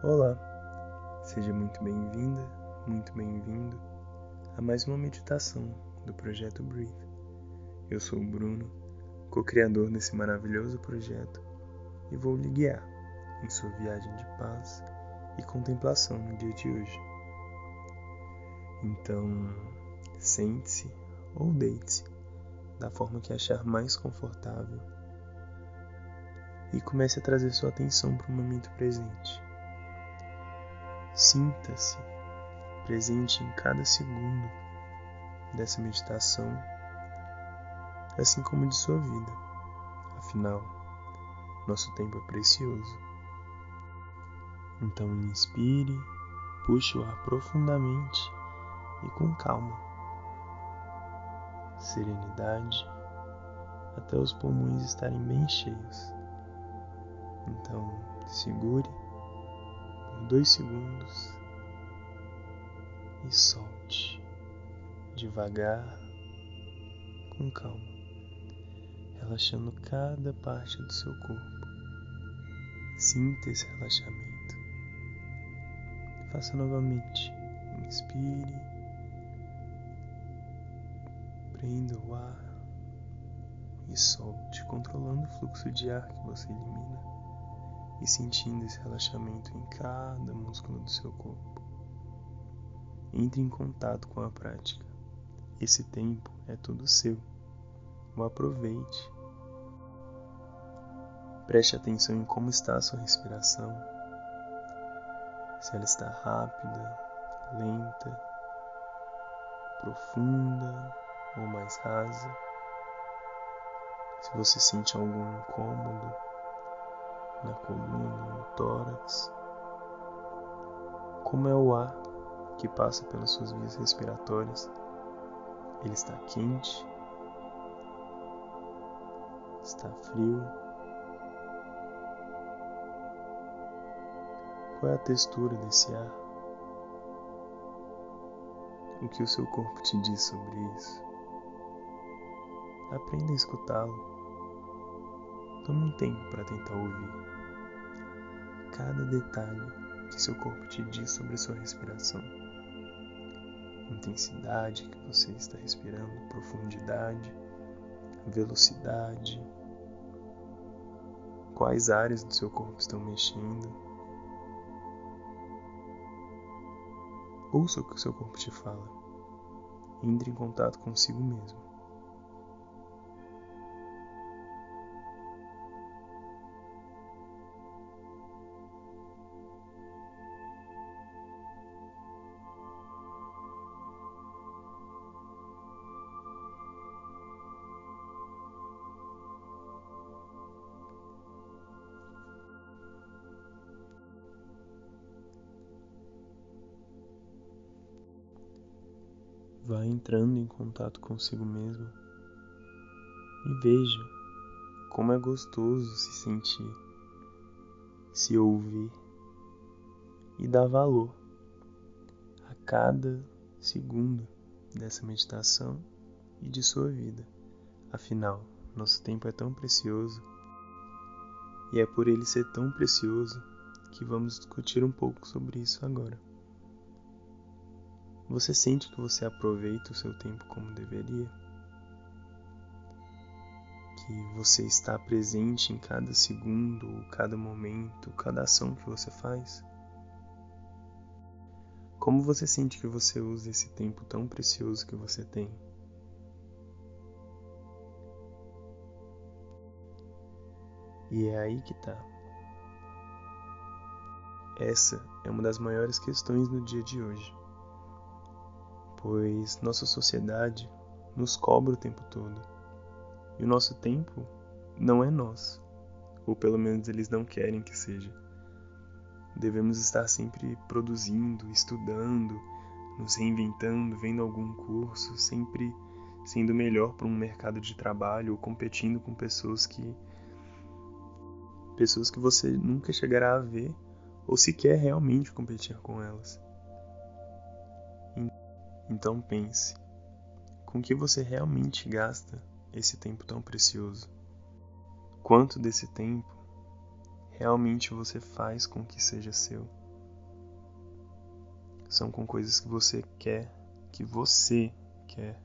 Olá, seja muito bem-vinda, muito bem-vindo a mais uma meditação do projeto Breathe. Eu sou o Bruno, co-criador desse maravilhoso projeto e vou lhe guiar em sua viagem de paz e contemplação no dia de hoje. Então, sente-se ou deite-se da forma que achar mais confortável e comece a trazer sua atenção para o momento presente. Sinta-se presente em cada segundo dessa meditação, assim como de sua vida. Afinal, nosso tempo é precioso. Então, inspire, puxe o ar profundamente e com calma. Serenidade até os pulmões estarem bem cheios. Então, segure dois segundos e solte devagar, com calma, relaxando cada parte do seu corpo. Sinta esse relaxamento. Faça novamente. Inspire, prenda o ar e solte, controlando o fluxo de ar que você elimina e sentindo esse relaxamento em cada músculo do seu corpo. Entre em contato com a prática. Esse tempo é todo seu. O aproveite. Preste atenção em como está a sua respiração. Se ela está rápida, lenta, profunda ou mais rasa. Se você sente algum incômodo na coluna, no tórax. Como é o ar que passa pelas suas vias respiratórias? Ele está quente? Está frio? Qual é a textura desse ar? O que o seu corpo te diz sobre isso? Aprenda a escutá-lo. Tome um tempo para tentar ouvir cada detalhe que seu corpo te diz sobre sua respiração. Intensidade que você está respirando, profundidade, velocidade, quais áreas do seu corpo estão mexendo. Ouça o que o seu corpo te fala. Entre em contato consigo mesmo. Vá entrando em contato consigo mesmo e veja como é gostoso se sentir, se ouvir e dar valor a cada segundo dessa meditação e de sua vida. Afinal, nosso tempo é tão precioso e é por ele ser tão precioso que vamos discutir um pouco sobre isso agora. Você sente que você aproveita o seu tempo como deveria? Que você está presente em cada segundo, cada momento, cada ação que você faz? Como você sente que você usa esse tempo tão precioso que você tem? E é aí que tá. Essa é uma das maiores questões no dia de hoje pois nossa sociedade nos cobra o tempo todo. E o nosso tempo não é nosso, ou pelo menos eles não querem que seja. Devemos estar sempre produzindo, estudando, nos reinventando, vendo algum curso, sempre sendo melhor para um mercado de trabalho ou competindo com pessoas que pessoas que você nunca chegará a ver ou sequer realmente competir com elas. Então pense: com que você realmente gasta esse tempo tão precioso? Quanto desse tempo realmente você faz com que seja seu? são com coisas que você quer, que você quer,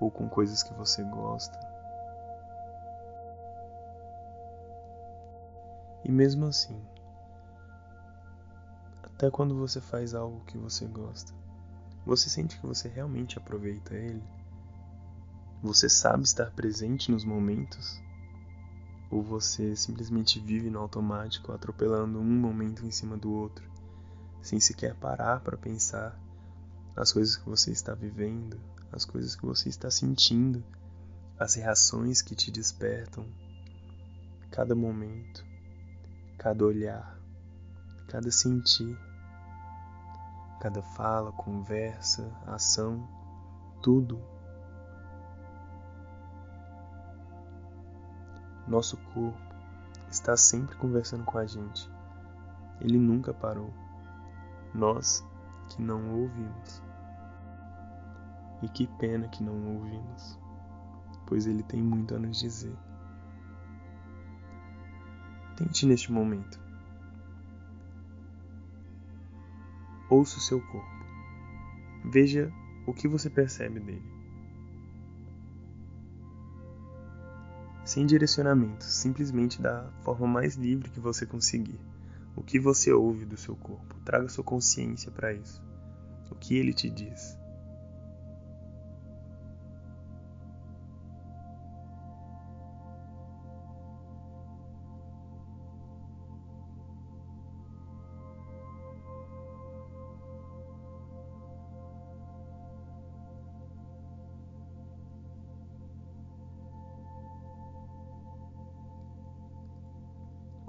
ou com coisas que você gosta. E mesmo assim, até quando você faz algo que você gosta, você sente que você realmente aproveita ele? Você sabe estar presente nos momentos? Ou você simplesmente vive no automático, atropelando um momento em cima do outro, sem sequer parar para pensar as coisas que você está vivendo, as coisas que você está sentindo, as reações que te despertam, cada momento, cada olhar, cada sentir, cada fala, conversa, ação, tudo. Nosso corpo está sempre conversando com a gente. Ele nunca parou. Nós que não o ouvimos. E que pena que não o ouvimos, pois ele tem muito a nos dizer. Tente neste momento. Ouça o seu corpo. Veja o que você percebe dele. Sem direcionamento, simplesmente da forma mais livre que você conseguir. O que você ouve do seu corpo? Traga sua consciência para isso. O que ele te diz?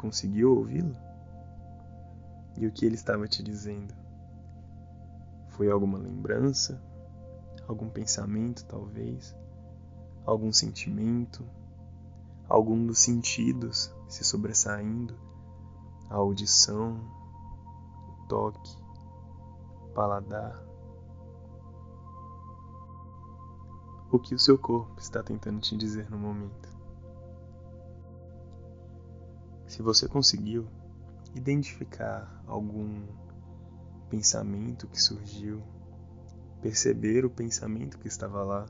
Conseguiu ouvi-lo? E o que ele estava te dizendo? Foi alguma lembrança? Algum pensamento, talvez? Algum sentimento? Algum dos sentidos se sobressaindo? A audição, o toque, o paladar? O que o seu corpo está tentando te dizer no momento? Se você conseguiu identificar algum pensamento que surgiu, perceber o pensamento que estava lá,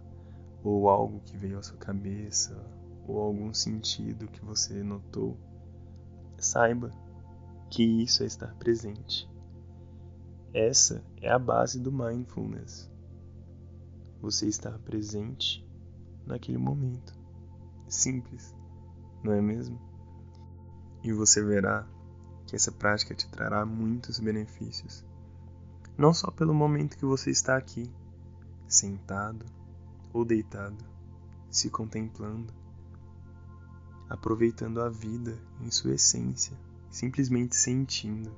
ou algo que veio à sua cabeça, ou algum sentido que você notou, saiba que isso é estar presente. Essa é a base do mindfulness. Você estar presente naquele momento. Simples, não é mesmo? E você verá que essa prática te trará muitos benefícios. Não só pelo momento que você está aqui, sentado ou deitado, se contemplando, aproveitando a vida em sua essência, simplesmente sentindo,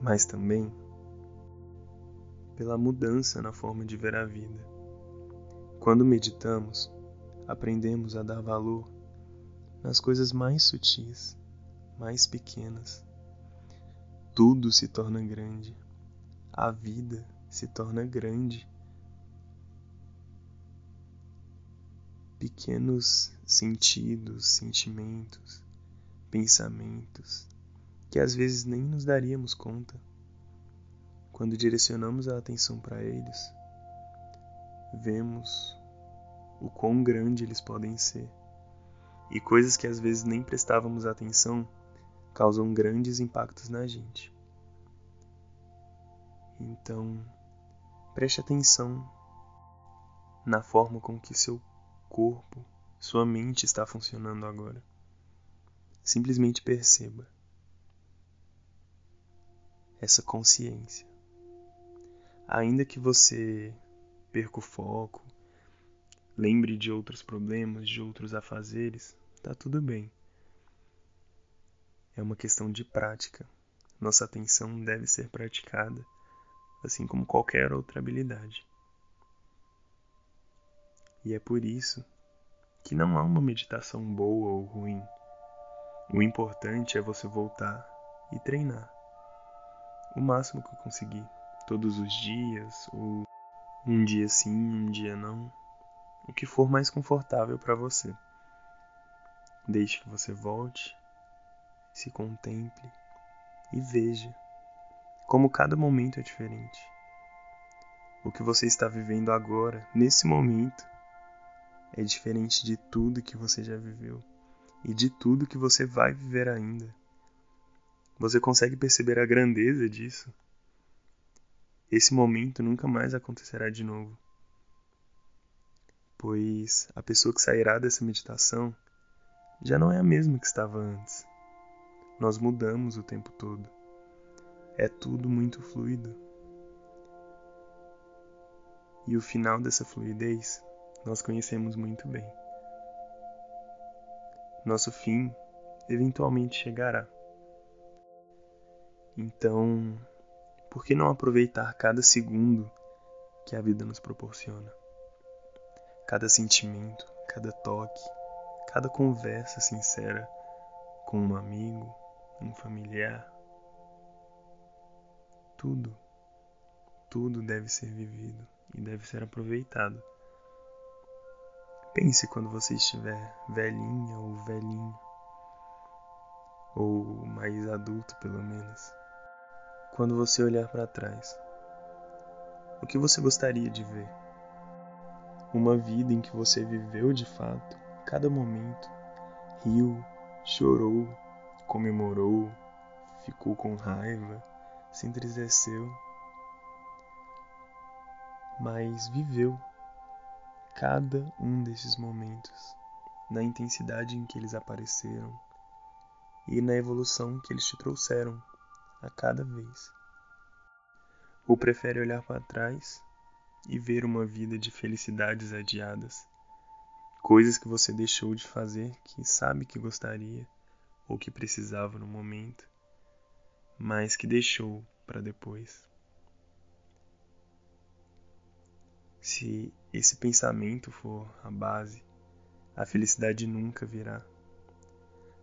mas também pela mudança na forma de ver a vida. Quando meditamos, aprendemos a dar valor nas coisas mais sutis, mais pequenas. Tudo se torna grande. A vida se torna grande. Pequenos sentidos, sentimentos, pensamentos que às vezes nem nos daríamos conta. Quando direcionamos a atenção para eles, vemos o quão grande eles podem ser e coisas que às vezes nem prestávamos atenção causam grandes impactos na gente. Então, preste atenção na forma com que seu corpo, sua mente está funcionando agora. Simplesmente perceba essa consciência. Ainda que você perca o foco, lembre de outros problemas, de outros afazeres, tá tudo bem. É uma questão de prática. Nossa atenção deve ser praticada, assim como qualquer outra habilidade. E é por isso que não há uma meditação boa ou ruim. O importante é você voltar e treinar. O máximo que eu conseguir, todos os dias, ou um dia sim, um dia não, o que for mais confortável para você. Deixe que você volte, se contemple e veja como cada momento é diferente. O que você está vivendo agora, nesse momento, é diferente de tudo que você já viveu e de tudo que você vai viver ainda. Você consegue perceber a grandeza disso? Esse momento nunca mais acontecerá de novo, pois a pessoa que sairá dessa meditação já não é a mesma que estava antes. Nós mudamos o tempo todo. É tudo muito fluido. E o final dessa fluidez nós conhecemos muito bem. Nosso fim eventualmente chegará. Então, por que não aproveitar cada segundo que a vida nos proporciona? Cada sentimento, cada toque, cada conversa sincera com um amigo, um familiar. Tudo, tudo deve ser vivido e deve ser aproveitado. Pense quando você estiver velhinha ou velhinho, ou mais adulto pelo menos. Quando você olhar para trás, o que você gostaria de ver? Uma vida em que você viveu de fato cada momento, riu, chorou, comemorou, ficou com raiva, se entristeceu, mas viveu cada um desses momentos, na intensidade em que eles apareceram e na evolução que eles te trouxeram a cada vez. Ou prefere olhar para trás e ver uma vida de felicidades adiadas, coisas que você deixou de fazer que sabe que gostaria ou que precisava no momento, mas que deixou para depois. Se esse pensamento for a base, a felicidade nunca virá.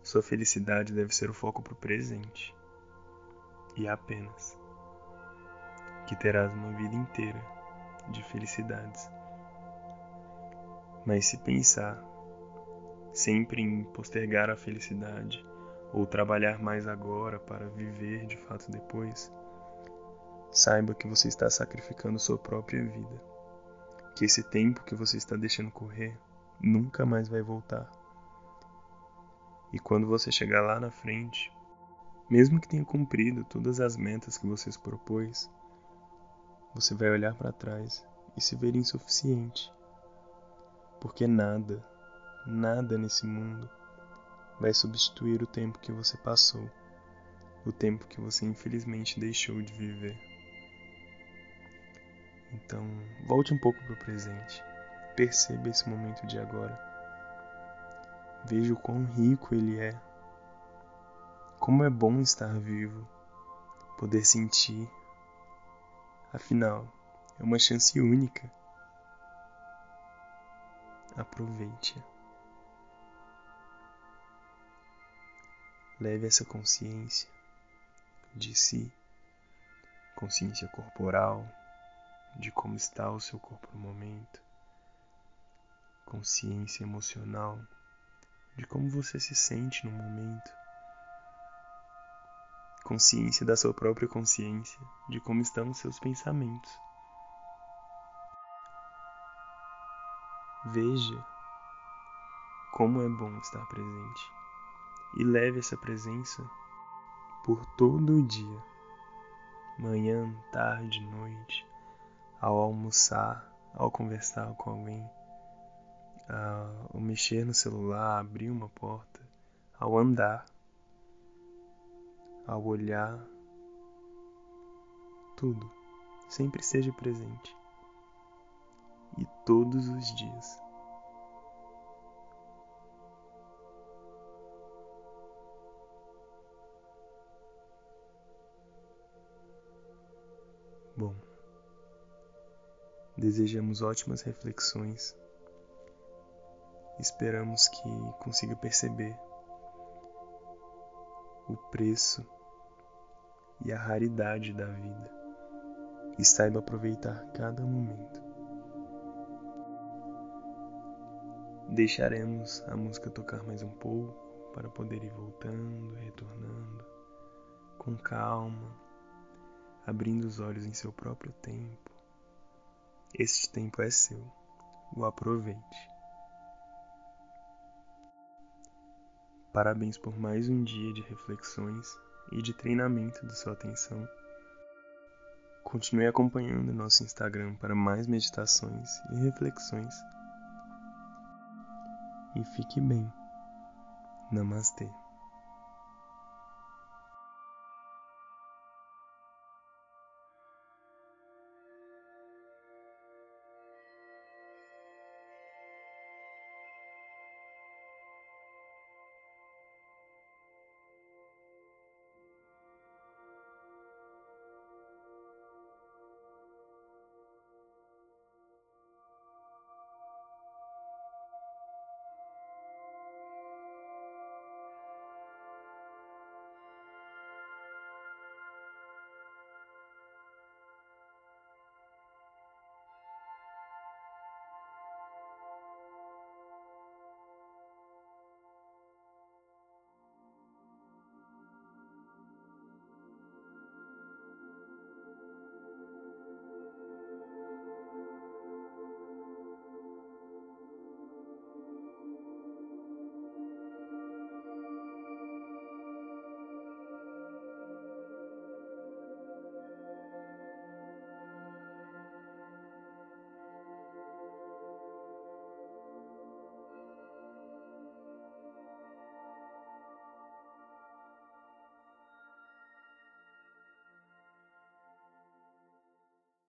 Sua felicidade deve ser o foco para o presente. E apenas. Que terás uma vida inteira de felicidades. Mas se pensar sempre em postergar a felicidade ou trabalhar mais agora para viver de fato depois, saiba que você está sacrificando sua própria vida que esse tempo que você está deixando correr nunca mais vai voltar. E quando você chegar lá na frente, mesmo que tenha cumprido todas as metas que você se propôs, você vai olhar para trás e se ver insuficiente. Porque nada, nada nesse mundo vai substituir o tempo que você passou, o tempo que você infelizmente deixou de viver. Então, volte um pouco para o presente. Perceba esse momento de agora. Veja o quão rico ele é. Como é bom estar vivo, poder sentir. Afinal, é uma chance única. Aproveite-a. Leve essa consciência de si, consciência corporal, de como está o seu corpo no momento, consciência emocional de como você se sente no momento, consciência da sua própria consciência de como estão os seus pensamentos. Veja como é bom estar presente. E leve essa presença por todo o dia, manhã, tarde, noite, ao almoçar, ao conversar com alguém, ao mexer no celular, abrir uma porta, ao andar, ao olhar, tudo, sempre esteja presente. E todos os dias. Bom. Desejamos ótimas reflexões. Esperamos que consiga perceber o preço e a raridade da vida e saiba aproveitar cada momento. Deixaremos a música tocar mais um pouco para poder ir voltando, retornando com calma, abrindo os olhos em seu próprio tempo, este tempo é seu, o aproveite. Parabéns por mais um dia de reflexões e de treinamento de sua atenção. Continue acompanhando nosso Instagram para mais meditações e reflexões. E fique bem. Namastê.